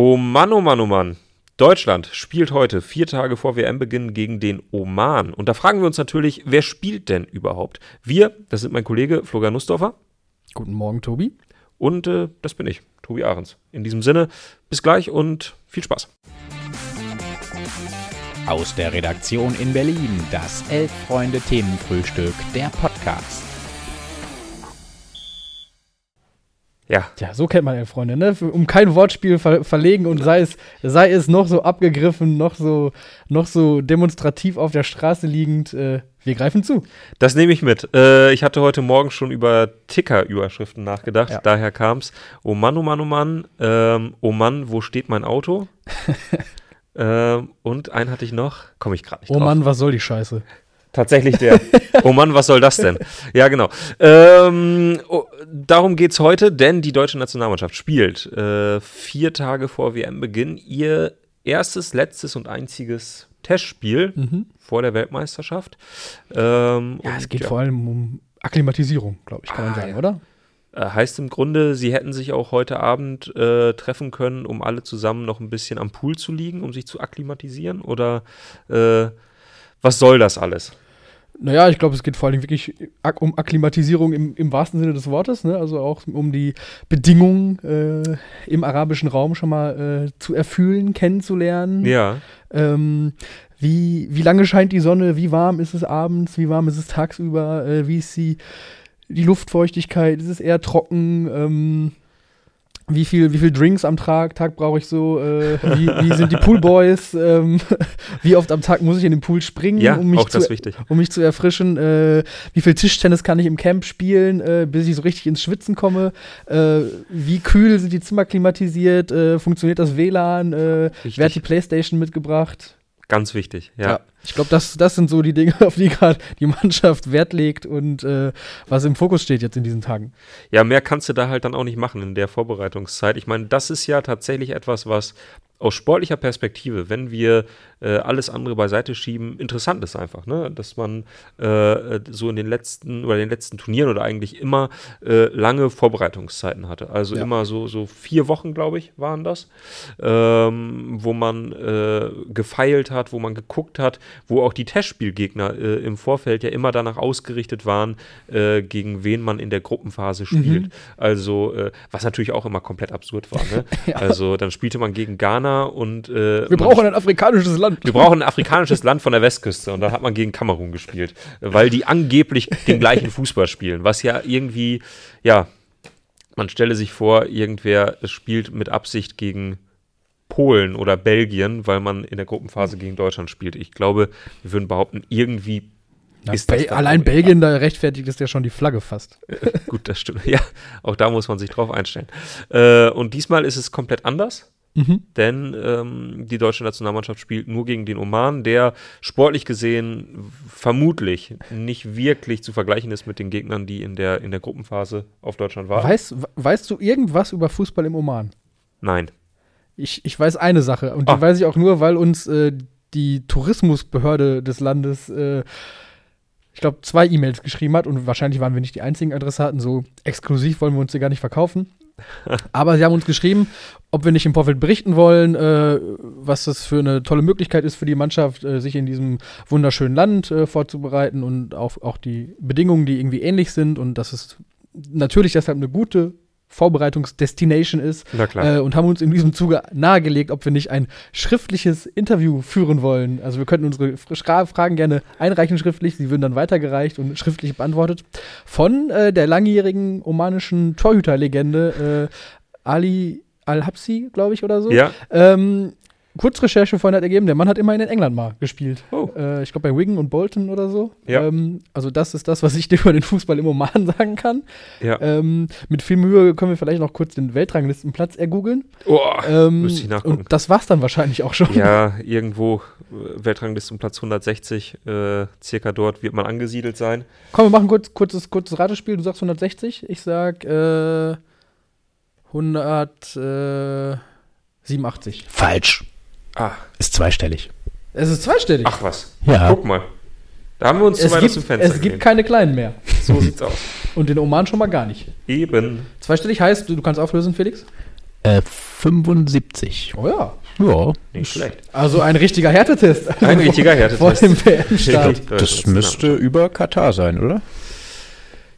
Oh Mann, oh Mann, oh Mann. Deutschland spielt heute, vier Tage vor WM-Beginn, gegen den Oman. Und da fragen wir uns natürlich, wer spielt denn überhaupt? Wir, das sind mein Kollege Florian Nussdorfer. Guten Morgen, Tobi. Und äh, das bin ich, Tobi Ahrens. In diesem Sinne, bis gleich und viel Spaß. Aus der Redaktion in Berlin, das Elf-Freunde-Themenfrühstück, der Podcast. Ja. Ja, so kennt man ja Freunde, ne? Um kein Wortspiel ver verlegen und sei es, sei es noch so abgegriffen, noch so, noch so demonstrativ auf der Straße liegend, äh, wir greifen zu. Das nehme ich mit. Äh, ich hatte heute Morgen schon über Ticker-Überschriften nachgedacht, ja. daher kam es. Oh Mann, oh Mann, oh Mann, ähm, oh Mann, wo steht mein Auto? ähm, und einen hatte ich noch, komme ich gerade nicht oh drauf. Oh Mann, was soll die Scheiße? Tatsächlich der. oh Mann, was soll das denn? Ja, genau. Ähm, oh, darum geht es heute, denn die deutsche Nationalmannschaft spielt äh, vier Tage vor WM-Beginn ihr erstes, letztes und einziges Testspiel mhm. vor der Weltmeisterschaft. Ähm, ja, es geht ja. vor allem um Akklimatisierung, glaube ich, kann ah, man sagen, ja. oder? Äh, heißt im Grunde, sie hätten sich auch heute Abend äh, treffen können, um alle zusammen noch ein bisschen am Pool zu liegen, um sich zu akklimatisieren? Oder äh, was soll das alles? Naja, ich glaube, es geht vor allem wirklich um Akklimatisierung im, im wahrsten Sinne des Wortes, ne? also auch um die Bedingungen äh, im arabischen Raum schon mal äh, zu erfüllen, kennenzulernen. Ja. Ähm, wie, wie lange scheint die Sonne, wie warm ist es abends, wie warm ist es tagsüber, äh, wie ist die, die Luftfeuchtigkeit, ist es eher trocken, ähm, wie viel, wie viel Drinks am Tag, Tag brauche ich so, äh, wie, wie, sind die Poolboys, ähm, wie oft am Tag muss ich in den Pool springen, ja, um, mich zu, um mich zu erfrischen, äh, wie viel Tischtennis kann ich im Camp spielen, äh, bis ich so richtig ins Schwitzen komme, äh, wie kühl sind die Zimmer klimatisiert, äh, funktioniert das WLAN, äh, wer hat die Playstation mitgebracht. Ganz wichtig, ja. ja ich glaube, das, das sind so die Dinge, auf die gerade die Mannschaft Wert legt und äh, was im Fokus steht jetzt in diesen Tagen. Ja, mehr kannst du da halt dann auch nicht machen in der Vorbereitungszeit. Ich meine, das ist ja tatsächlich etwas, was aus sportlicher Perspektive, wenn wir äh, alles andere beiseite schieben, interessant ist einfach, ne? dass man äh, so in den letzten oder den letzten Turnieren oder eigentlich immer äh, lange Vorbereitungszeiten hatte. Also ja. immer so, so vier Wochen, glaube ich, waren das, ähm, wo man äh, gefeilt hat, wo man geguckt hat, wo auch die Testspielgegner äh, im Vorfeld ja immer danach ausgerichtet waren, gegen wen man in der Gruppenphase spielt. Mhm. Also, was natürlich auch immer komplett absurd war. Ne? ja. Also dann spielte man gegen Ghana und wir brauchen ein afrikanisches Land. Wir brauchen ein afrikanisches Land von der Westküste und dann hat man gegen Kamerun gespielt, weil die angeblich den gleichen Fußball spielen, was ja irgendwie, ja, man stelle sich vor, irgendwer spielt mit Absicht gegen Polen oder Belgien, weil man in der Gruppenphase gegen Deutschland spielt. Ich glaube, wir würden behaupten, irgendwie na, Be allein Belgien, da rechtfertigt ist ja schon die Flagge fast. Gut, das stimmt. Ja, auch da muss man sich drauf einstellen. Äh, und diesmal ist es komplett anders. Mhm. Denn ähm, die deutsche Nationalmannschaft spielt nur gegen den Oman, der sportlich gesehen vermutlich nicht wirklich zu vergleichen ist mit den Gegnern, die in der, in der Gruppenphase auf Deutschland waren. Weißt, weißt du irgendwas über Fußball im Oman? Nein. Ich, ich weiß eine Sache und die ah. weiß ich auch nur, weil uns äh, die Tourismusbehörde des Landes äh, ich glaube, zwei E-Mails geschrieben hat und wahrscheinlich waren wir nicht die einzigen Adressaten. So exklusiv wollen wir uns hier gar nicht verkaufen. Aber sie haben uns geschrieben, ob wir nicht im Vorfeld berichten wollen, äh, was das für eine tolle Möglichkeit ist für die Mannschaft, äh, sich in diesem wunderschönen Land äh, vorzubereiten und auch, auch die Bedingungen, die irgendwie ähnlich sind. Und dass es natürlich deshalb eine gute Vorbereitungsdestination ist äh, und haben uns in diesem Zuge nahegelegt, ob wir nicht ein schriftliches Interview führen wollen. Also wir könnten unsere Fragen gerne einreichen schriftlich, sie würden dann weitergereicht und schriftlich beantwortet von äh, der langjährigen omanischen Torhüterlegende äh, Ali Al-Habsi, glaube ich, oder so. Ja. Ähm, Kurzrecherche vorhin hat ergeben, der Mann hat immerhin in England mal gespielt. Oh. Äh, ich glaube bei Wigan und Bolton oder so. Ja. Ähm, also das ist das, was ich dir über den Fußball im Oman sagen kann. Ja. Ähm, mit viel Mühe können wir vielleicht noch kurz den Weltranglistenplatz ergoogeln. Oh, ähm, müsste ich nachgucken. Und das war's dann wahrscheinlich auch schon. Ja, irgendwo äh, Weltranglistenplatz 160, äh, circa dort wird man angesiedelt sein. Komm, wir machen kurz kurzes, kurzes Ratespiel. Du sagst 160, ich sag äh, 187. Falsch. Ah. Ist zweistellig. Es ist zweistellig. Ach was. Ja. Guck mal. Da haben wir uns es zu weit gibt, aus dem Fenster Es gibt keine kleinen mehr. So sieht's aus. Und den Oman schon mal gar nicht. Eben. Zweistellig heißt, du, kannst auflösen, Felix? Äh, 75. Oh ja. Ja. Nicht schlecht. Also ein richtiger Härtetest. Ein richtiger Härtetest. Vor dem WM-Start. Das müsste über Katar sein, oder?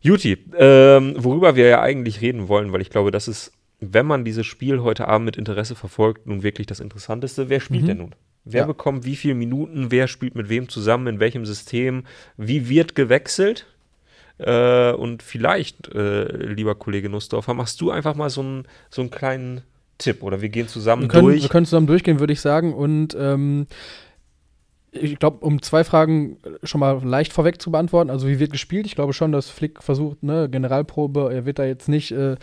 Juti, ähm, worüber wir ja eigentlich reden wollen, weil ich glaube, das ist, wenn man dieses Spiel heute Abend mit Interesse verfolgt, nun wirklich das Interessanteste. Wer spielt Mhm. denn nun? Wer Ja. bekommt wie viele Minuten? Wer spielt mit wem zusammen? In welchem System? Wie wird gewechselt? Äh, und vielleicht, äh, lieber Kollege Nussdorfer, machst du einfach mal so einen, so einen kleinen Tipp oder wir gehen zusammen Wir können, durch. wir können zusammen durchgehen, würde ich sagen. Und ähm, ich glaube, um zwei Fragen schon mal leicht vorweg zu beantworten. Also, wie wird gespielt? Ich glaube schon, dass Flick versucht, ne, Generalprobe, er wird da jetzt nicht äh,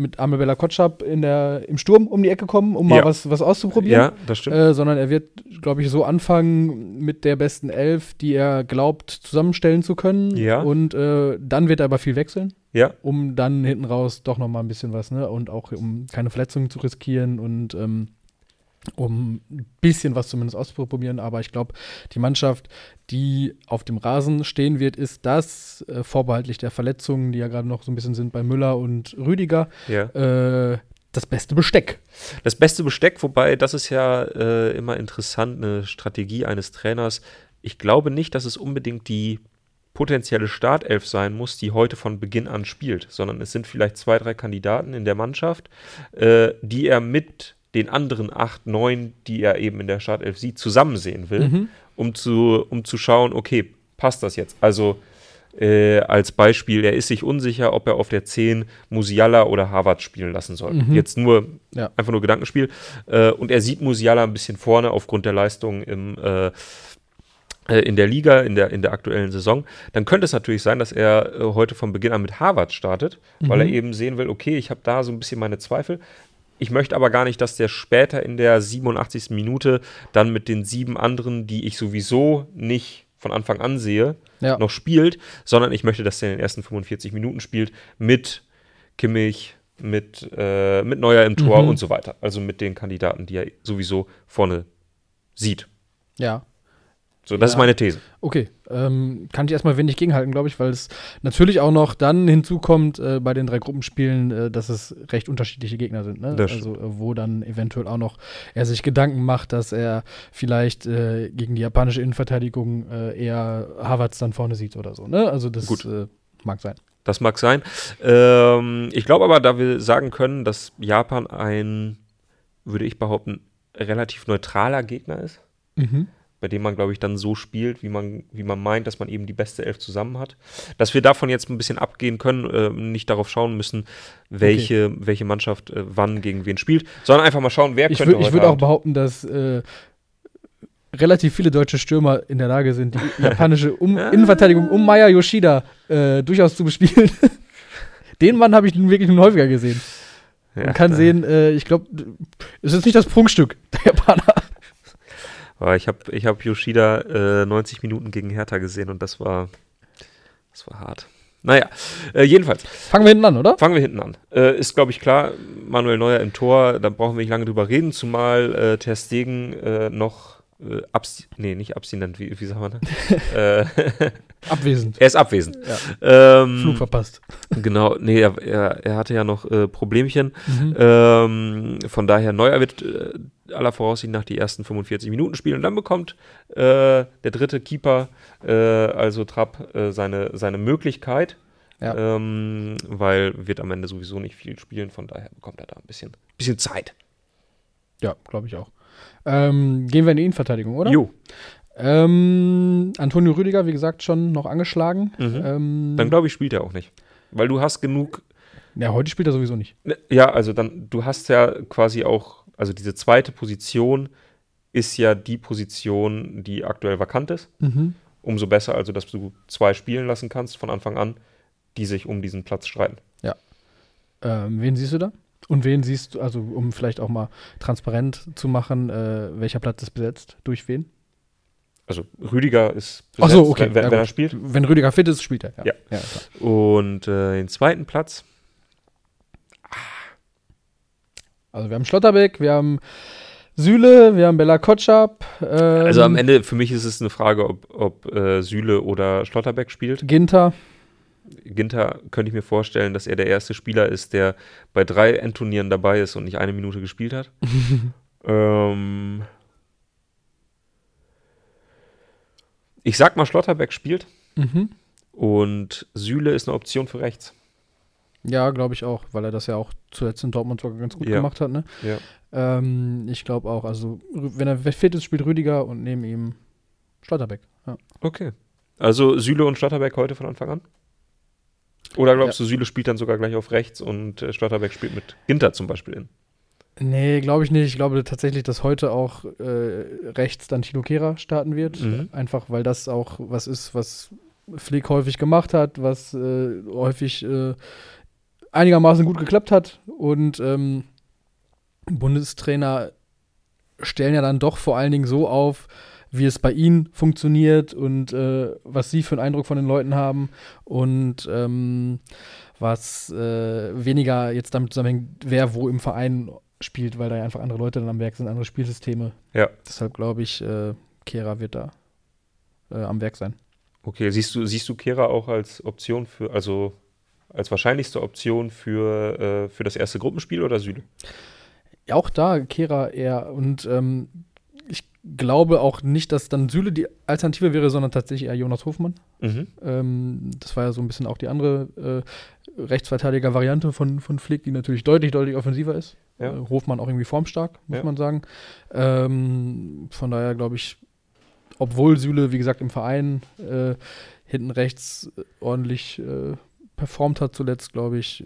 mit Amel Bella Kotschap in der, im Sturm um die Ecke kommen, um Ja. mal was, was auszuprobieren. ja, das stimmt. Äh, sondern er wird, glaube ich, so anfangen mit der besten Elf, die er glaubt, zusammenstellen zu können. Ja. Und äh, dann wird er aber viel wechseln, ja, um dann hinten raus doch noch mal ein bisschen was, ne? Und auch um keine Verletzungen zu riskieren und ähm, um ein bisschen was zumindest auszuprobieren. Aber ich glaube, die Mannschaft, die auf dem Rasen stehen wird, ist das, äh, vorbehaltlich der Verletzungen, die ja gerade noch so ein bisschen sind bei Müller und Rüdiger, ja. äh, das beste Besteck. Das beste Besteck, wobei das ist ja äh, immer interessant, eine Strategie eines Trainers. Ich glaube nicht, dass es unbedingt die potenzielle Startelf sein muss, die heute von Beginn an spielt, sondern es sind vielleicht zwei, drei Kandidaten in der Mannschaft, äh, die er mit den anderen acht, neun, die er eben in der Startelf sieht, zusammen sehen will, Mhm. um, zu, um zu schauen, okay, passt das jetzt? Also äh, als Beispiel, er ist sich unsicher, ob er auf der 10 Musiala oder Harvard spielen lassen soll. Mhm. Jetzt nur, Ja. einfach nur Gedankenspiel. Äh, und er sieht Musiala ein bisschen vorne aufgrund der Leistung im, äh, äh, in der Liga, in der, in der aktuellen Saison. Dann könnte es natürlich sein, dass er äh, heute von Beginn an mit Harvard startet, weil er Mhm. eben sehen will, okay, ich habe da so ein bisschen meine Zweifel. Ich möchte aber gar nicht, dass der später in der 87. Minute dann mit den sieben anderen, die ich sowieso nicht von Anfang an sehe, Ja. noch spielt, sondern ich möchte, dass er in den ersten 45 Minuten spielt mit Kimmich, mit, äh, mit Neuer im Tor Mhm. und so weiter. Also mit den Kandidaten, die er sowieso vorne sieht. Ja. So, das Ja. ist meine These. Okay, ähm, kann ich erstmal wenig gegenhalten, glaube ich, weil es natürlich auch noch dann hinzukommt äh, bei den drei Gruppenspielen, äh, dass es recht unterschiedliche Gegner sind. Ne? Also, äh, wo dann eventuell auch noch er sich Gedanken macht, dass er vielleicht äh, gegen die japanische Innenverteidigung äh, eher Havertz dann vorne sieht oder so. Ne? Also, das. Äh, mag sein. Das mag sein. Ähm, ich glaube aber, da wir sagen können, dass Japan ein, würde ich behaupten, relativ neutraler Gegner ist, Mhm. Bei dem man, glaube ich, dann so spielt, wie man, wie man meint, dass man eben die beste Elf zusammen hat. Dass wir davon jetzt ein bisschen abgehen können, äh, nicht darauf schauen müssen, welche, welche Mannschaft äh, wann gegen wen spielt, sondern einfach mal schauen, wer Ich, könnte würd, ich würde auch behaupten, dass äh, relativ viele deutsche Stürmer in der Lage sind, die japanische um Innenverteidigung um Maya Yoshida äh, durchaus zu bespielen. Den Mann habe ich nun wirklich nun häufiger gesehen. Ja, Man kann da- sehen, äh, ich glaube, es ist nicht das Prunkstück der Japaner. Aber ich habe ich hab Yoshida äh, 90 Minuten gegen Hertha gesehen und das war, das war hart. Naja, äh, jedenfalls, Fangen wir hinten an, oder? fangen wir hinten an. Äh, ist, glaube ich, klar, Manuel Neuer im Tor, da brauchen wir nicht lange drüber reden, zumal äh, Ter Stegen äh, noch äh, abs nee, nicht abstinent, wie, wie sagt man das? Abwesend. er ist abwesend. Ja. Ähm, Flug verpasst. Genau, nee, er, er, er hatte ja noch äh, Problemchen. Mhm. Ähm, von daher, Neuer wird äh, aller Voraussicht nach die ersten 45 Minuten spielen und dann bekommt äh, der dritte Keeper, äh, also Trapp, äh, seine, seine Möglichkeit, Ja. ähm, weil wird am Ende sowieso nicht viel spielen, von daher bekommt er da ein bisschen, bisschen Zeit. Ja, glaube ich auch. Ähm, gehen wir in die Innenverteidigung, oder? Jo, Ähm, Antonio Rüdiger, wie gesagt, schon noch angeschlagen. Mhm. Ähm, dann glaube ich, spielt er auch nicht. Weil du hast genug ja, heute spielt er sowieso nicht. Ne, Ja, also dann, du hast ja quasi auch, also diese zweite Position ist ja die Position, die aktuell vakant ist. Mhm. Umso besser, also dass du zwei spielen lassen kannst von Anfang an, die sich um diesen Platz streiten. Ähm, wen siehst du da? Und wen siehst du, also um vielleicht auch mal transparent zu machen, äh, welcher Platz ist besetzt? Durch wen? Also Rüdiger ist Ach so, okay. wenn, wenn, ja, er spielt. Wenn Rüdiger fit ist, spielt er. Ja. klar. Und äh, den zweiten Platz, Also wir haben Schlotterbeck, wir haben Süle, wir haben Bella Kotschap. Ähm, also am Ende für mich ist es eine Frage, ob, ob äh, Süle oder Schlotterbeck spielt. Ginter. Ginter könnte ich mir vorstellen, dass er der erste Spieler ist, der bei drei Endturnieren dabei ist und nicht eine Minute gespielt hat. ähm, ich sag mal, Schlotterbeck spielt Mhm. und Süle ist eine Option für rechts. Ja, glaube ich auch, weil er das ja auch zuletzt in Dortmund sogar ganz gut Ja. gemacht hat. Ne? Ja. Ähm, ich glaube auch, also wenn er fit ist, spielt Rüdiger und neben ihm Schlotterbeck. Ja. Okay. Also Süle und Schlotterbeck heute von Anfang an? Oder glaubst du, Süle spielt dann sogar gleich auf rechts und äh, Schlotterbeck spielt mit Ginter zum Beispiel in? Nee, glaube ich nicht. Ich glaube tatsächlich, dass heute auch äh, rechts dann Tilo Kehrer starten wird. Mhm. Einfach weil das auch was ist, was Flick häufig gemacht hat, was äh, häufig äh, einigermaßen gut geklappt hat. Und ähm, Bundestrainer stellen ja dann doch vor allen Dingen so auf, wie es bei ihnen funktioniert und äh, was sie für einen Eindruck von den Leuten haben und ähm, was äh, weniger jetzt damit zusammenhängt, wer wo im Verein spielt, weil da ja einfach andere Leute dann am Werk sind, andere Spielsysteme. Ja. Deshalb glaube ich, äh, Kehra wird da äh, am Werk sein. Okay, siehst du, siehst du Kehra auch als Option für, also als wahrscheinlichste Option für, äh, für das erste Gruppenspiel oder Süle? Auch da Kehra eher und ähm, ich glaube auch nicht, dass dann Süle die Alternative wäre, sondern tatsächlich eher Jonas Hofmann. Mhm. Ähm, das war ja so ein bisschen auch die andere äh, Rechtsverteidiger-Variante von, von Flick, die natürlich deutlich, deutlich offensiver ist. Ja. Äh, Hofmann auch irgendwie formstark, muss Ja. man sagen. Ähm, von daher glaube ich, obwohl Süle, wie gesagt, im Verein äh, hinten rechts äh, ordentlich äh, performt hat zuletzt, glaube ich,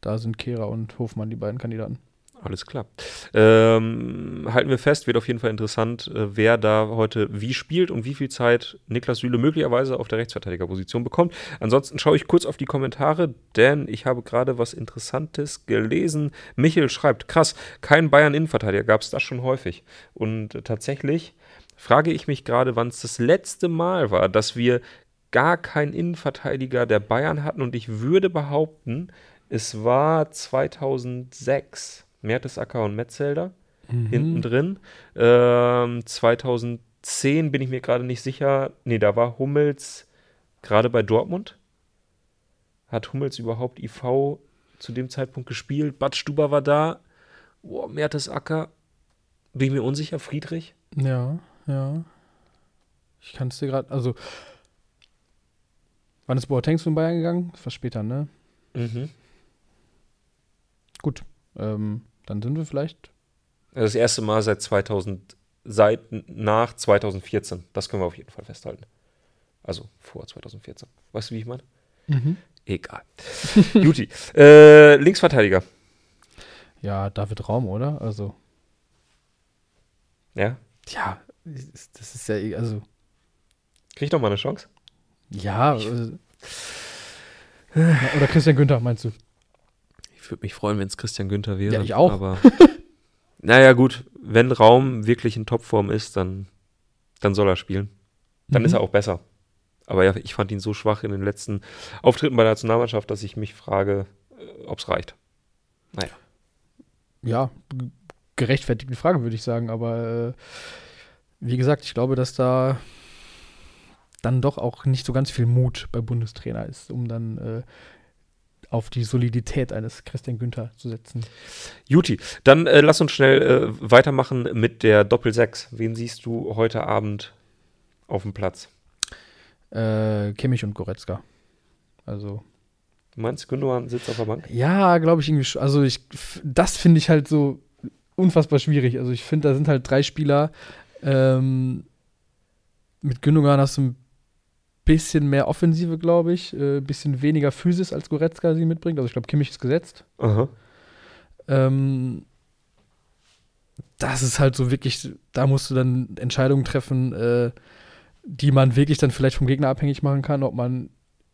da sind Kehrer und Hofmann die beiden Kandidaten. Alles klar. Ähm, halten wir fest, wird auf jeden Fall interessant, äh, wer da heute wie spielt und wie viel Zeit Niklas Süle möglicherweise auf der Rechtsverteidigerposition bekommt. Ansonsten schaue ich kurz auf die Kommentare, denn ich habe gerade was Interessantes gelesen. Michel schreibt, krass, kein Bayern-Innenverteidiger, gab es das schon häufig. Und tatsächlich frage ich mich gerade, wann es das letzte Mal war, dass wir gar keinen Innenverteidiger der Bayern hatten und ich würde behaupten, es war 2006. Mertesacker und Metzelder hinten drin. Ähm, 2010 bin ich mir gerade nicht sicher. Nee, da war Hummels gerade bei Dortmund. Hat Hummels überhaupt IV zu dem Zeitpunkt gespielt? Bad Stuber war da. Oh, Mertesacker. Bin ich mir unsicher. Friedrich? Ja, ja. Ich kann es dir gerade, also wann ist Boateng zu Bayern gegangen? Das war später, ne? Mhm. Gut. Ähm, dann sind wir vielleicht. Das erste Mal seit 2000, seit nach 2014. Das können wir auf jeden Fall festhalten. Also vor 2014. Weißt du, wie ich meine? Egal. Juti. Äh, Linksverteidiger. Ja, David Raum, oder? Also, Ja. ja, das ist ja, eh- also, Krieg ich doch mal eine Chance? ja. Also, oder Christian Günther, meinst du? Ich würde mich freuen, wenn es Christian Günther wäre. Ja, ich auch. Aber naja, gut, wenn Raum wirklich in Topform ist, dann, dann soll er spielen. Dann Mhm. ist er auch besser. Aber ja, ich fand ihn so schwach in den letzten Auftritten bei der Nationalmannschaft, dass ich mich frage, ob es reicht. Naja. Ja, gerechtfertigte Frage, würde ich sagen. Aber äh, wie gesagt, ich glaube, dass da dann doch auch nicht so ganz viel Mut bei Bundestrainer ist, um dann äh, auf die Solidität eines Christian Günther zu setzen. Juti, dann äh, lass uns schnell äh, weitermachen mit der Doppel-6. Wen siehst du heute Abend auf dem Platz? Äh, Kimmich und Goretzka. Also, Du meinst, Gündogan sitzt auf der Bank? ja, glaube ich irgendwie. Also, ich, das finde ich halt so unfassbar schwierig. Also, ich finde, da sind halt drei Spieler. Ähm, mit Gündogan hast du ein bisschen mehr Offensive, glaube ich. Ein äh, bisschen weniger Physis, als Goretzka sie mitbringt. Also, ich glaube, Kimmich ist gesetzt. Aha. Ähm, das ist halt so wirklich, da musst du dann Entscheidungen treffen, äh, die man wirklich dann vielleicht vom Gegner abhängig machen kann, ob man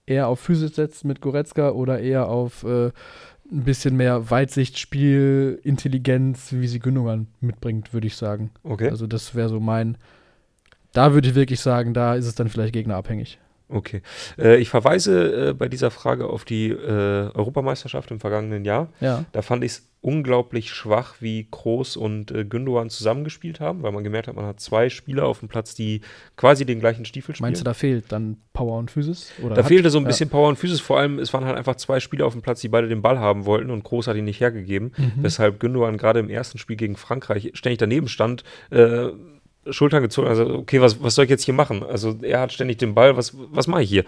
eher auf Physis setzt mit Goretzka oder eher auf äh, ein bisschen mehr Weitsicht, Spiel, Intelligenz, wie sie Gündogan mitbringt, würde ich sagen. Okay. Also das wäre so mein, da würde ich wirklich sagen, da ist es dann vielleicht gegnerabhängig. Okay. Äh, ich verweise äh, bei dieser Frage auf die äh, Europameisterschaft im vergangenen Jahr. Ja. Da fand ich es unglaublich schwach, wie Kroos und äh, Gündogan zusammengespielt haben, weil man gemerkt hat, man hat zwei Spieler auf dem Platz, die quasi den gleichen Stiefel spielen. Meinst du, da fehlt dann Power und Physis? Oder da hat, fehlte so ein bisschen ja. Power und Physis. Vor allem, es waren halt einfach zwei Spieler auf dem Platz, die beide den Ball haben wollten und Kroos hat ihn nicht hergegeben, mhm. weshalb Gündogan gerade im ersten Spiel gegen Frankreich ständig daneben stand. Äh, Schultern gezogen. Also, okay, was, was soll ich jetzt hier machen? Also, er hat ständig den Ball. Was, was mache ich hier?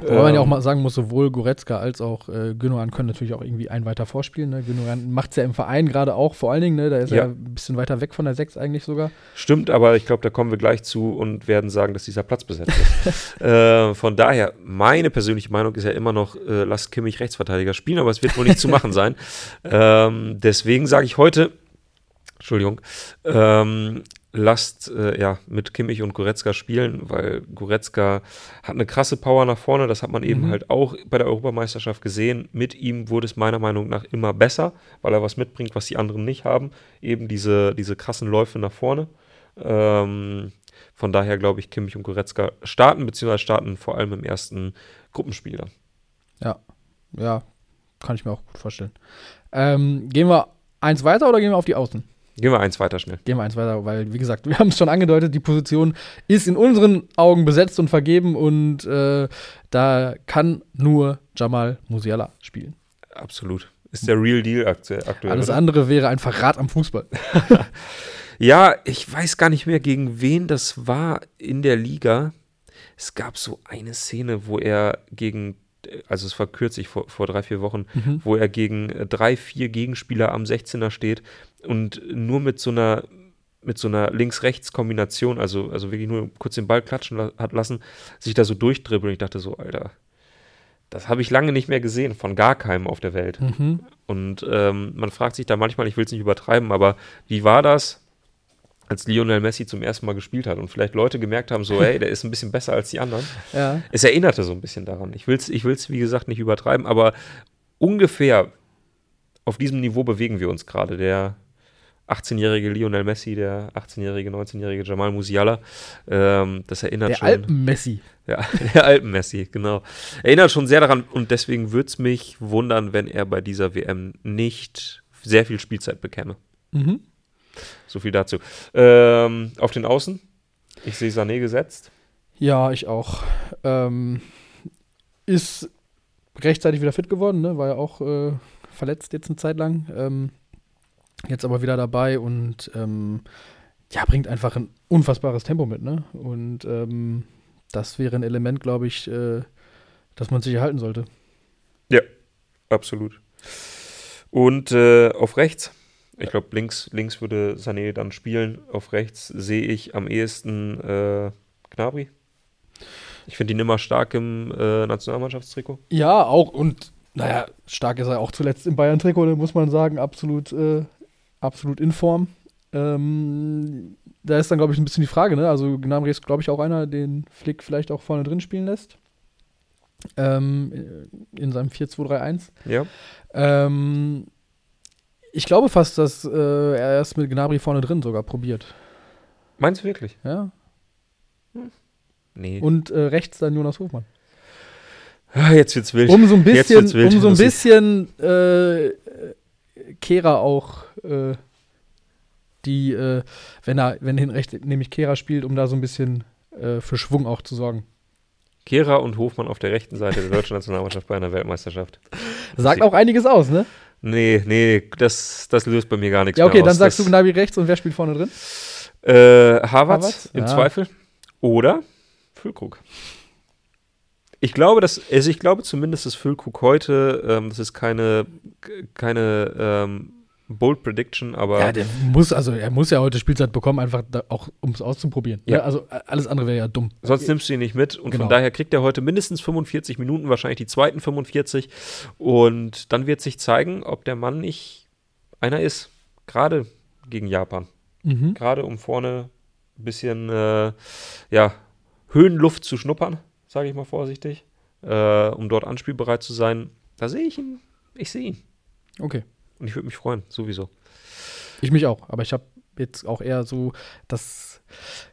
Wobei ähm, man ja auch ähm, mal sagen muss, sowohl Goretzka als auch äh, Gündogan können natürlich auch irgendwie einen weiter vorspielen. Ne? Gündogan macht es ja im Verein gerade auch, vor allen Dingen. Ne? Da ist ja. er ein bisschen weiter weg von der 6 eigentlich sogar. Stimmt, aber ich glaube, da kommen wir gleich zu und werden sagen, dass dieser Platz besetzt ist. äh, von daher, meine persönliche Meinung ist ja immer noch, äh, lasst Kimmich Rechtsverteidiger spielen, aber es wird wohl nicht zu machen sein. Ähm, deswegen sage ich heute, Entschuldigung, ähm, lasst äh, ja, mit Kimmich und Goretzka spielen, weil Goretzka hat eine krasse Power nach vorne. Das hat man eben mhm. halt auch bei der Europameisterschaft gesehen. Mit ihm wurde es meiner Meinung nach immer besser, weil er was mitbringt, was die anderen nicht haben. Eben diese, diese krassen Läufe nach vorne. Ähm, von daher glaube ich, Kimmich und Goretzka starten, beziehungsweise starten vor allem im ersten Gruppenspiel dann. Ja, ja, kann ich mir auch gut vorstellen. Ähm, gehen wir eins weiter oder gehen wir auf die Außen? Gehen wir eins weiter schnell. Gehen wir eins weiter, weil, wie gesagt, wir haben es schon angedeutet, die Position ist in unseren Augen besetzt und vergeben und äh, da kann nur Jamal Musiala spielen. Absolut. Ist der Real Deal aktuell. Alles oder? andere wäre ein Verrat am Fußball. ja, ich weiß gar nicht mehr, gegen wen das war in der Liga. Es gab so eine Szene, wo er gegen also es war kürzlich vor, vor drei, vier Wochen, mhm. wo er gegen äh, drei, vier Gegenspieler am 16er steht und nur mit so einer mit so einer Links-Rechts-Kombination, also, also wirklich nur kurz den Ball klatschen la hat lassen, sich da so durchdribbeln. Ich dachte so, Alter, das habe ich lange nicht mehr gesehen, von gar keinem auf der Welt. Mhm. Und ähm, man fragt sich da manchmal, ich will es nicht übertreiben, aber wie war das, als Lionel Messi zum ersten Mal gespielt hat und vielleicht Leute gemerkt haben, so, hey, der ist ein bisschen besser als die anderen. Ja. Es erinnerte so ein bisschen daran. Ich will es, ich will's, wie gesagt, nicht übertreiben, aber ungefähr auf diesem Niveau bewegen wir uns gerade. Der 18-jährige Lionel Messi, der 18-jährige, 19-jährige Jamal Musiala. Ähm, das erinnert der schon. Der Alpen-Messi. Ja, der Alpen-Messi, genau. Erinnert schon sehr daran und deswegen würde es mich wundern, wenn er bei dieser WM nicht sehr viel Spielzeit bekäme. Mhm. So viel dazu. Ähm, auf den Außen. Ich sehe Sané gesetzt. Ja, ich auch. Ähm, ist rechtzeitig wieder fit geworden, ne? war ja auch äh, verletzt jetzt eine Zeit lang. Ähm, jetzt aber wieder dabei und ähm, ja, bringt einfach ein unfassbares Tempo mit. Ne? Und ähm, das wäre ein Element, glaube ich, äh, das man sich erhalten sollte. Ja, absolut. Und äh, auf rechts ich glaube, links, links würde Sané dann spielen. Auf rechts sehe ich am ehesten äh, Gnabry. Ich finde ihn immer stark im äh, Nationalmannschaftstrikot. Ja, auch. Und naja, stark ist er auch zuletzt im Bayern-Trikot, muss man sagen. Absolut, äh, absolut in Form. Ähm, da ist dann, glaube ich, ein bisschen die Frage. Ne? Also, Gnabry ist, glaube ich, auch einer, den Flick vielleicht auch vorne drin spielen lässt. Ähm, in seinem 4-2-3-1. Ja. Ähm, ich glaube fast, dass äh, er es mit Gnabry vorne drin sogar probiert. Meinst du wirklich? Ja. Hm. Nee. Und äh, rechts dann Jonas Hofmann. Ah, jetzt wird's wild. Um so ein bisschen, wild, um so ein bisschen äh, Kehra auch äh, die, äh, wenn er, wenn hin recht nämlich Kehra spielt, um da so ein bisschen äh, für Schwung auch zu sorgen. Kehra und Hofmann auf der rechten Seite der deutschen Nationalmannschaft bei einer Weltmeisterschaft. Sagt auch einiges aus, ne? Nee, nee, das, das löst bei mir gar nichts Ja, okay, dann sagst das, du Gnabi rechts und wer spielt vorne drin? Äh, Harvards im ja. Zweifel. Oder Füllkrug. Ich glaube, dass, also ich glaube zumindest, dass Füllkrug heute, ähm, das ist keine, keine ähm, Bold Prediction, aber. Ja, der muss, also er muss ja heute Spielzeit bekommen, einfach da, auch um es auszuprobieren. Ja. ja. also alles andere wäre ja dumm. Sonst nimmst du ihn nicht mit und genau. von daher kriegt er heute mindestens 45 Minuten, wahrscheinlich die zweiten 45. Und dann wird sich zeigen, ob der Mann nicht einer ist, gerade gegen Japan. Mhm. Gerade um vorne ein bisschen äh, ja, Höhenluft zu schnuppern, sage ich mal vorsichtig, äh, um dort anspielbereit zu sein. Da sehe ich ihn. Ich sehe ihn. Okay. Und ich würde mich freuen, sowieso. Ich mich auch, aber ich habe jetzt auch eher so das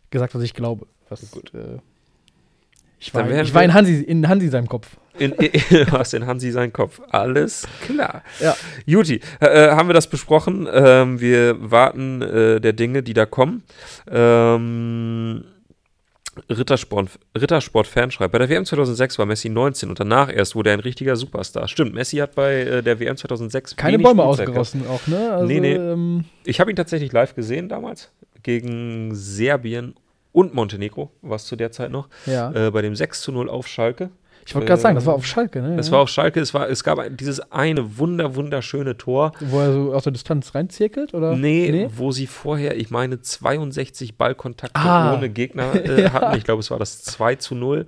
gesagt, was ich glaube. Was, äh, Ich war, ich war in, Hansi, in Hansi seinem Kopf. In, in, was in Hansi sein Kopf. Alles klar. Ja. Juti, äh, haben wir das besprochen? Ähm, wir warten äh, der Dinge, die da kommen. Ähm, Rittersport, Rittersport Fanschreib. Bei der WM 2006 war Messi 19 und danach erst wurde er ein richtiger Superstar. Stimmt, Messi hat bei äh, der WM 2006 keine Bäume ausgerossen auch, ne? Also, nee, nee. Ähm ich habe ihn tatsächlich live gesehen damals gegen Serbien und Montenegro, war es zu der Zeit noch. Ja. Äh, bei dem 6 zu 0 auf Schalke. Ich wollte gerade sagen, das war auf Schalke, ne? Das war auf Schalke, es, war, es gab dieses eine wunder, wunderschöne Tor. Wo er so aus der Distanz reinzirkelt, oder? Nee, nee, wo sie vorher, ich meine, 62 Ballkontakte ah. ohne Gegner äh, ja. hatten. Ich glaube, es war das 2 zu 0.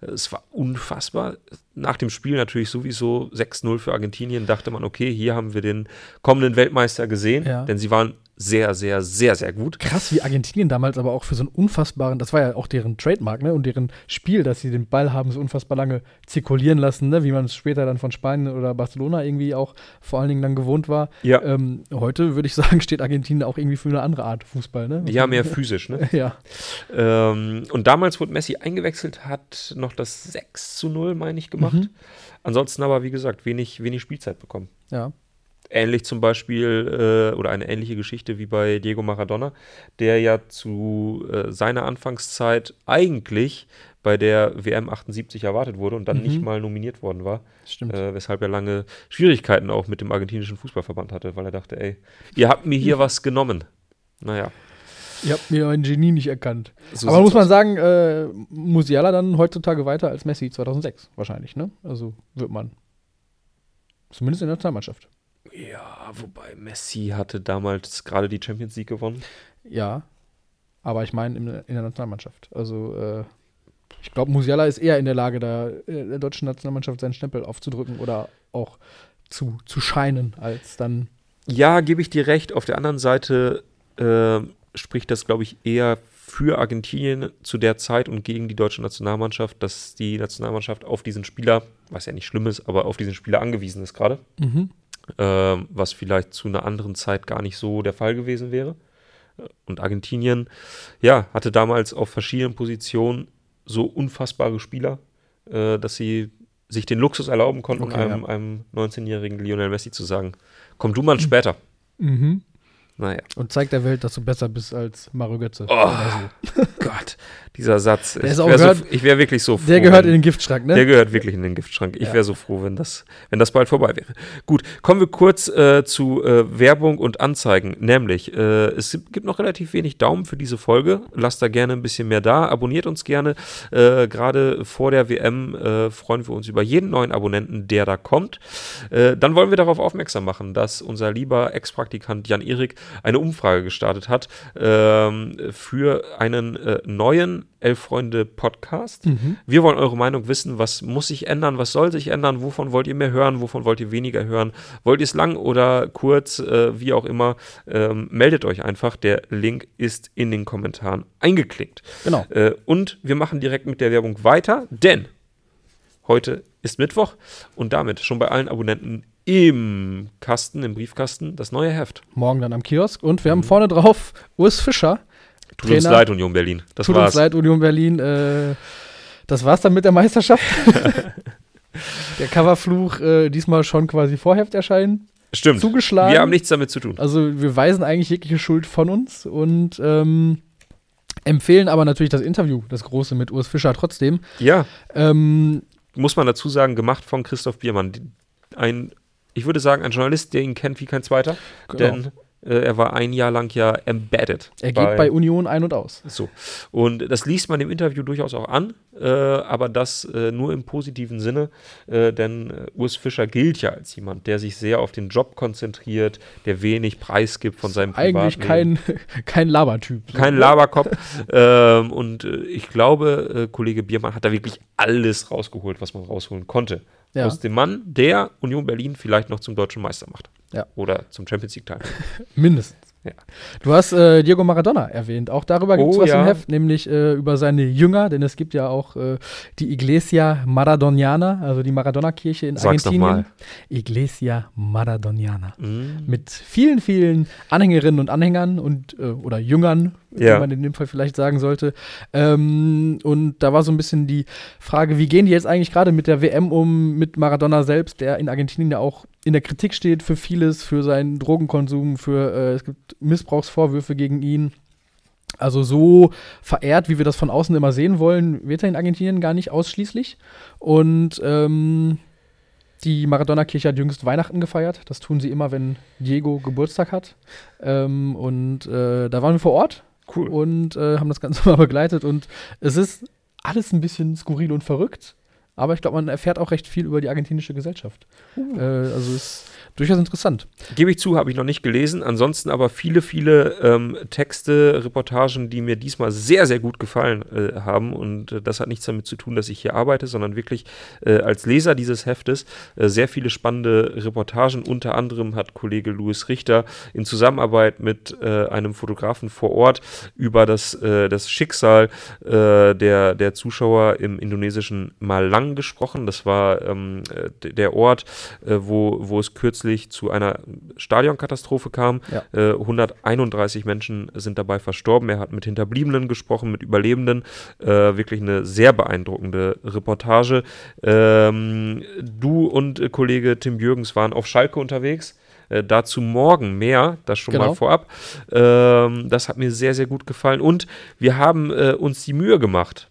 Es war unfassbar. Nach dem Spiel natürlich sowieso 6-0 für Argentinien. Dachte man, okay, hier haben wir den kommenden Weltmeister gesehen, ja. denn sie waren sehr, sehr, sehr, sehr gut. Krass, wie Argentinien damals aber auch für so einen unfassbaren, das war ja auch deren Trademark, ne? Und deren Spiel, dass sie den Ball haben so unfassbar lange zirkulieren lassen, ne? Wie man es später dann von Spanien oder Barcelona irgendwie auch vor allen Dingen dann gewohnt war. Ja. Ähm, heute würde ich sagen, steht Argentinien auch irgendwie für eine andere Art Fußball, ne? Ja, mehr physisch, ne? ja. Ähm, und damals wurde Messi eingewechselt, hat noch das 6 zu 0, meine ich, gemacht. Mhm. Ansonsten aber, wie gesagt, wenig, wenig Spielzeit bekommen. Ja. Ähnlich zum Beispiel äh, oder eine ähnliche Geschichte wie bei Diego Maradona, der ja zu äh, seiner Anfangszeit eigentlich bei der WM 78 erwartet wurde und dann mhm. nicht mal nominiert worden war. Stimmt. Äh, weshalb er lange Schwierigkeiten auch mit dem argentinischen Fußballverband hatte, weil er dachte, ey, ihr habt mir hier was genommen. Naja. Ihr habt mir ein Genie nicht erkannt. So Aber muss man aus. sagen, äh, Musiala dann heutzutage weiter als Messi 2006 wahrscheinlich, ne? Also wird man. Zumindest in der Nationalmannschaft. Ja, wobei Messi hatte damals gerade die Champions League gewonnen. Ja, aber ich meine in, in, der Nationalmannschaft. Also äh, ich glaube, Musiala ist eher in der Lage, da äh, der deutschen Nationalmannschaft seinen Stempel aufzudrücken oder auch zu, zu scheinen, als dann. Ja, gebe ich dir recht. Auf der anderen Seite äh, spricht das, glaube ich, eher für Argentinien zu der Zeit und gegen die deutsche Nationalmannschaft, dass die Nationalmannschaft auf diesen Spieler, was ja nicht schlimm ist, aber auf diesen Spieler angewiesen ist gerade. Mhm was vielleicht zu einer anderen Zeit gar nicht so der Fall gewesen wäre. Und Argentinien, ja, hatte damals auf verschiedenen Positionen so unfassbare Spieler, äh, dass sie sich den Luxus erlauben konnten, okay, einem, ja. einem 19-jährigen Lionel Messi zu sagen, komm du mal mhm. später. Mhm. Naja. Und zeig der Welt, dass du besser bist als Mario Götze. Oh. Gott, dieser Satz. Der ich wäre so, wär wirklich so froh. Der gehört wenn, in den Giftschrank, ne? Der gehört wirklich in den Giftschrank. Ich ja. wäre so froh, wenn das, wenn das bald vorbei wäre. Gut, kommen wir kurz äh, zu äh, Werbung und Anzeigen. Nämlich, äh, es gibt noch relativ wenig Daumen für diese Folge. Lasst da gerne ein bisschen mehr da. Abonniert uns gerne. Äh, gerade vor der WM äh, freuen wir uns über jeden neuen Abonnenten, der da kommt. Äh, dann wollen wir darauf aufmerksam machen, dass unser lieber Ex-Praktikant Jan-Erik eine Umfrage gestartet hat ähm, für einen äh, neuen Elf Freunde Podcast. Mhm. Wir wollen eure Meinung wissen. Was muss sich ändern? Was soll sich ändern? Wovon wollt ihr mehr hören? Wovon wollt ihr weniger hören? Wollt ihr es lang oder kurz? Äh, wie auch immer. Ähm, meldet euch einfach. Der Link ist in den Kommentaren eingeklickt. Genau. Äh, und wir machen direkt mit der Werbung weiter, denn heute ist Mittwoch und damit schon bei allen Abonnenten im Kasten, im Briefkasten, das neue Heft. Morgen dann am Kiosk. Und wir haben mhm. vorne drauf Urs Fischer. Tut Trainer. uns leid, Union Berlin. Das Tut war's. uns leid, Union Berlin. Äh, das war's dann mit der Meisterschaft. der Coverfluch äh, diesmal schon quasi vor Heft erscheinen. Stimmt. Zugeschlagen. Wir haben nichts damit zu tun. Also wir weisen eigentlich jegliche Schuld von uns und ähm, empfehlen aber natürlich das Interview, das große mit Urs Fischer trotzdem. Ja. Ähm, Muss man dazu sagen, gemacht von Christoph Biermann. Ein ich würde sagen, ein Journalist, der ihn kennt wie kein zweiter. Genau. Denn er war ein Jahr lang ja embedded. Er geht bei, bei, Union ein und aus. So. Und das liest man im Interview durchaus auch an, äh, aber das äh, nur im positiven Sinne, äh, denn äh, Urs Fischer gilt ja als jemand, der sich sehr auf den Job konzentriert, der wenig Preis gibt von seinem Privatleben. Eigentlich kein, kein Labertyp. So. Kein Laberkopf. ähm, und äh, ich glaube, Kollege Biermann hat da wirklich alles rausgeholt, was man rausholen konnte ja. aus dem Mann, der Union Berlin vielleicht noch zum deutschen Meister macht. Ja. Oder zum Champions League Teil. Mindestens. Ja. Du hast äh, Diego Maradona erwähnt. Auch darüber gibt es oh, was ja. im Heft, nämlich äh, über seine Jünger, denn es gibt ja auch äh, die Iglesia Maradoniana, also die Maradona-Kirche in Sag's Argentinien. Doch mal. Iglesia Maradoniana. Mm. Mit vielen, vielen Anhängerinnen und Anhängern und äh, oder Jüngern, ja. wie man in dem Fall vielleicht sagen sollte. Ähm, und da war so ein bisschen die Frage, wie gehen die jetzt eigentlich gerade mit der WM um, mit Maradona selbst, der in Argentinien ja auch in der Kritik steht für vieles, für seinen Drogenkonsum, für äh, es gibt Missbrauchsvorwürfe gegen ihn. Also so verehrt, wie wir das von außen immer sehen wollen, wird er in Argentinien gar nicht ausschließlich. Und ähm, die Maradona-Kirche hat jüngst Weihnachten gefeiert. Das tun sie immer, wenn Diego Geburtstag hat. Ähm, und äh, da waren wir vor Ort Cool. Und äh, haben das Ganze mal begleitet. Und es ist alles ein bisschen skurril und verrückt. Aber ich glaube, man erfährt auch recht viel über die argentinische Gesellschaft. Uh. Äh, also es durchaus interessant. Gebe ich zu, habe ich noch nicht gelesen. Ansonsten aber viele, viele ähm, Texte, Reportagen, die mir diesmal sehr, sehr gut gefallen äh, haben. Und äh, das hat nichts damit zu tun, dass ich hier arbeite, sondern wirklich äh, als Leser dieses Heftes äh, sehr viele spannende Reportagen. Unter anderem hat Kollege Louis Richter in Zusammenarbeit mit äh, einem Fotografen vor Ort über das, äh, das Schicksal der, der Zuschauer im indonesischen Malang gesprochen. Das war ähm, der Ort, wo, wo es kürzlich plötzlich zu einer Stadionkatastrophe kam. Ja. Äh, 131 Menschen sind dabei verstorben. Er hat mit Hinterbliebenen gesprochen, mit Überlebenden. Äh, wirklich eine sehr beeindruckende Reportage. Ähm, du und äh, Kollege Tim Jürgens waren auf Schalke unterwegs. Äh, dazu morgen mehr, das schon genau. mal vorab. Ähm, das hat mir sehr, sehr gut gefallen. Und wir haben äh, uns die Mühe gemacht,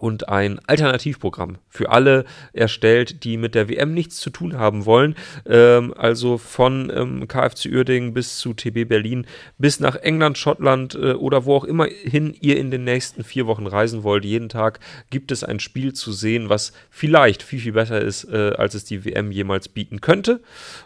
und ein Alternativprogramm für alle erstellt, die mit der WM nichts zu tun haben wollen. Ähm, also von ähm, KFC Uerdingen bis zu TB Berlin, bis nach England, Schottland äh, oder wo auch immer hin ihr in den nächsten vier Wochen reisen wollt. Jeden Tag gibt es ein Spiel zu sehen, was vielleicht viel, viel besser ist, äh, als es die WM jemals bieten könnte.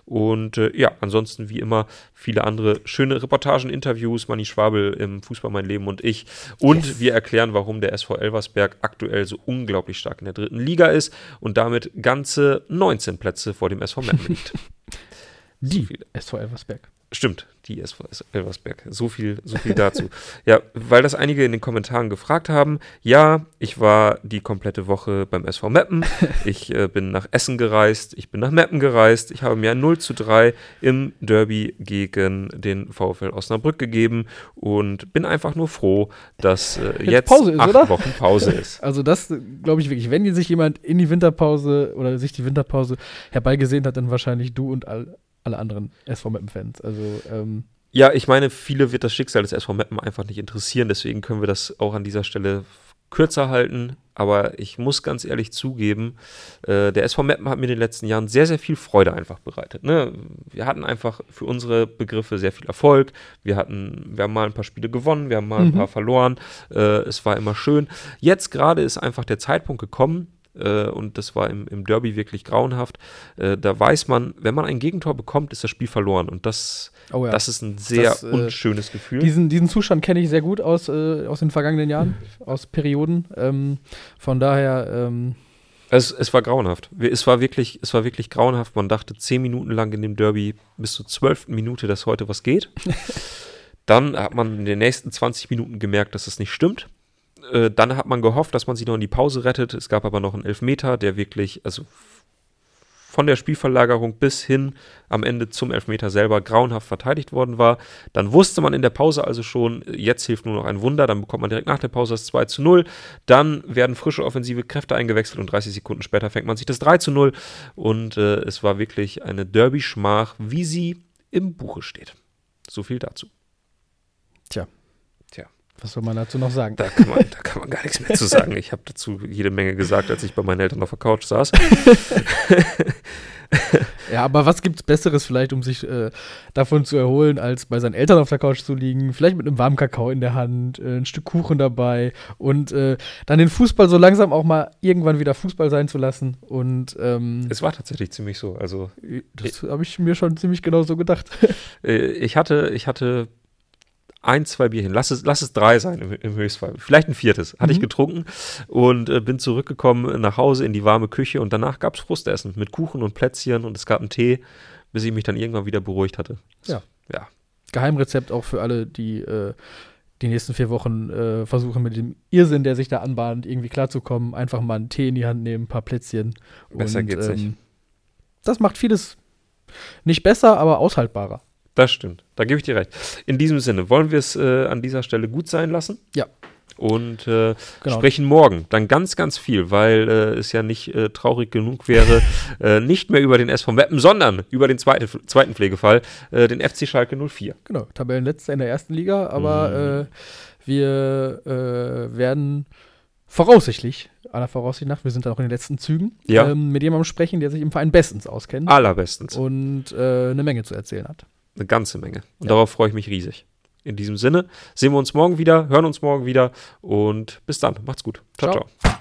Und äh, ja, ansonsten wie immer viele andere schöne Reportagen, Interviews, Manni Schwabel im Fußball Mein Leben und ich. Und yes. wir erklären, warum der SV Elversberg aktuell so unglaublich stark in der dritten Liga ist und damit ganze 19 Plätze vor dem SV Meppen liegt. Die so SV Elversberg. Stimmt, die SV Elversberg. So viel, so viel dazu. ja, weil das einige in den Kommentaren gefragt haben. Ja, ich war die komplette Woche beim SV Meppen. Ich äh, bin nach Essen gereist. Ich bin nach Meppen gereist. Ich habe mir ein 0 zu 3 im Derby gegen den VfL Osnabrück gegeben und bin einfach nur froh, dass äh, jetzt, jetzt Pause ist, acht oder? Wochen Pause ist. Also das glaube ich wirklich. Wenn sich jemand in die Winterpause oder sich die Winterpause herbeigesehen hat, dann wahrscheinlich du und all, alle anderen SV Meppen-Fans. Also, ähm, ja, ich meine, viele wird das Schicksal des SV Meppen einfach nicht interessieren, deswegen können wir das auch an dieser Stelle kürzer halten. Aber ich muss ganz ehrlich zugeben, äh, der SV Meppen hat mir in den letzten Jahren sehr, sehr viel Freude einfach bereitet. Ne? Wir hatten einfach für unsere Begriffe sehr viel Erfolg. Wir hatten, wir haben mal ein paar Spiele gewonnen, wir haben mal mhm. ein paar verloren. Äh, es war immer schön. Jetzt gerade ist einfach der Zeitpunkt gekommen, äh, und das war im, im Derby wirklich grauenhaft. Äh, da weiß man, wenn man ein Gegentor bekommt, ist das Spiel verloren und das, oh ja. das ist ein sehr das, äh, unschönes Gefühl. Diesen, diesen Zustand kenne ich sehr gut aus, äh, aus den vergangenen Jahren, aus Perioden. Ähm, von daher. Ähm es, es war grauenhaft. Es war, wirklich, es war wirklich grauenhaft. Man dachte zehn Minuten lang in dem Derby bis zur zwölften Minute, dass heute was geht. Dann hat man in den nächsten 20 Minuten gemerkt, dass es nicht stimmt. Äh, dann hat man gehofft, dass man sie noch in die Pause rettet. Es gab aber noch einen Elfmeter, der wirklich, also von der Spielverlagerung bis hin am Ende zum Elfmeter selber grauenhaft verteidigt worden war. Dann wusste man in der Pause also schon, jetzt hilft nur noch ein Wunder, dann bekommt man direkt nach der Pause das 2 zu 0. Dann werden frische offensive Kräfte eingewechselt und 30 Sekunden später fängt man sich das 3 zu 0. Und äh, es war wirklich eine Derby-Schmach, wie sie im Buche steht. So viel dazu. Tja, was soll man dazu noch sagen? Da kann man, da kann man gar nichts mehr zu sagen. Ich habe dazu jede Menge gesagt, als ich bei meinen Eltern auf der Couch saß. ja, aber was gibt es Besseres vielleicht, um sich äh, davon zu erholen, als bei seinen Eltern auf der Couch zu liegen, vielleicht mit einem warmen Kakao in der Hand, äh, ein Stück Kuchen dabei und äh, dann den Fußball so langsam auch mal irgendwann wieder Fußball sein zu lassen. Und ähm, es war tatsächlich ziemlich so. Also das habe ich mir schon ziemlich genau so gedacht. Äh, ich hatte, ich hatte ein, zwei Bierchen, lass es, lass es drei sein im, im Höchstfall, vielleicht ein viertes, hatte mhm. ich getrunken und äh, bin zurückgekommen nach Hause in die warme Küche und danach gab es Frustessen mit Kuchen und Plätzchen und es gab einen Tee, bis ich mich dann irgendwann wieder beruhigt hatte. Ja. Ja. Geheimrezept auch für alle, die äh, die nächsten vier Wochen äh, versuchen, mit dem Irrsinn, der sich da anbahnt, irgendwie klarzukommen. Einfach mal einen Tee in die Hand nehmen, ein paar Plätzchen. Besser und, geht's ähm, nicht. Das macht vieles nicht besser, aber aushaltbarer. Das stimmt. Da gebe ich dir recht. In diesem Sinne, wollen wir es äh, an dieser Stelle gut sein lassen? Ja und äh, genau. sprechen morgen dann ganz, ganz viel, weil äh, es ja nicht äh, traurig genug wäre, äh, nicht mehr über den SV Weppen, sondern über den zweite, zweiten Pflegefall, äh, den FC Schalke 04. Genau, Tabellenletzter in der ersten Liga, aber mhm. Äh, wir werden voraussichtlich, aller Voraussicht nach, wir sind dann auch in den letzten Zügen, ja. ähm, mit jemandem sprechen, der sich im Verein bestens auskennt. Allerbestens. Und eine Menge zu erzählen hat. Eine ganze Menge. Und ja. darauf freue ich mich riesig. In diesem Sinne sehen wir uns morgen wieder, hören uns morgen wieder und bis dann. Macht's gut. ciao. ciao. ciao.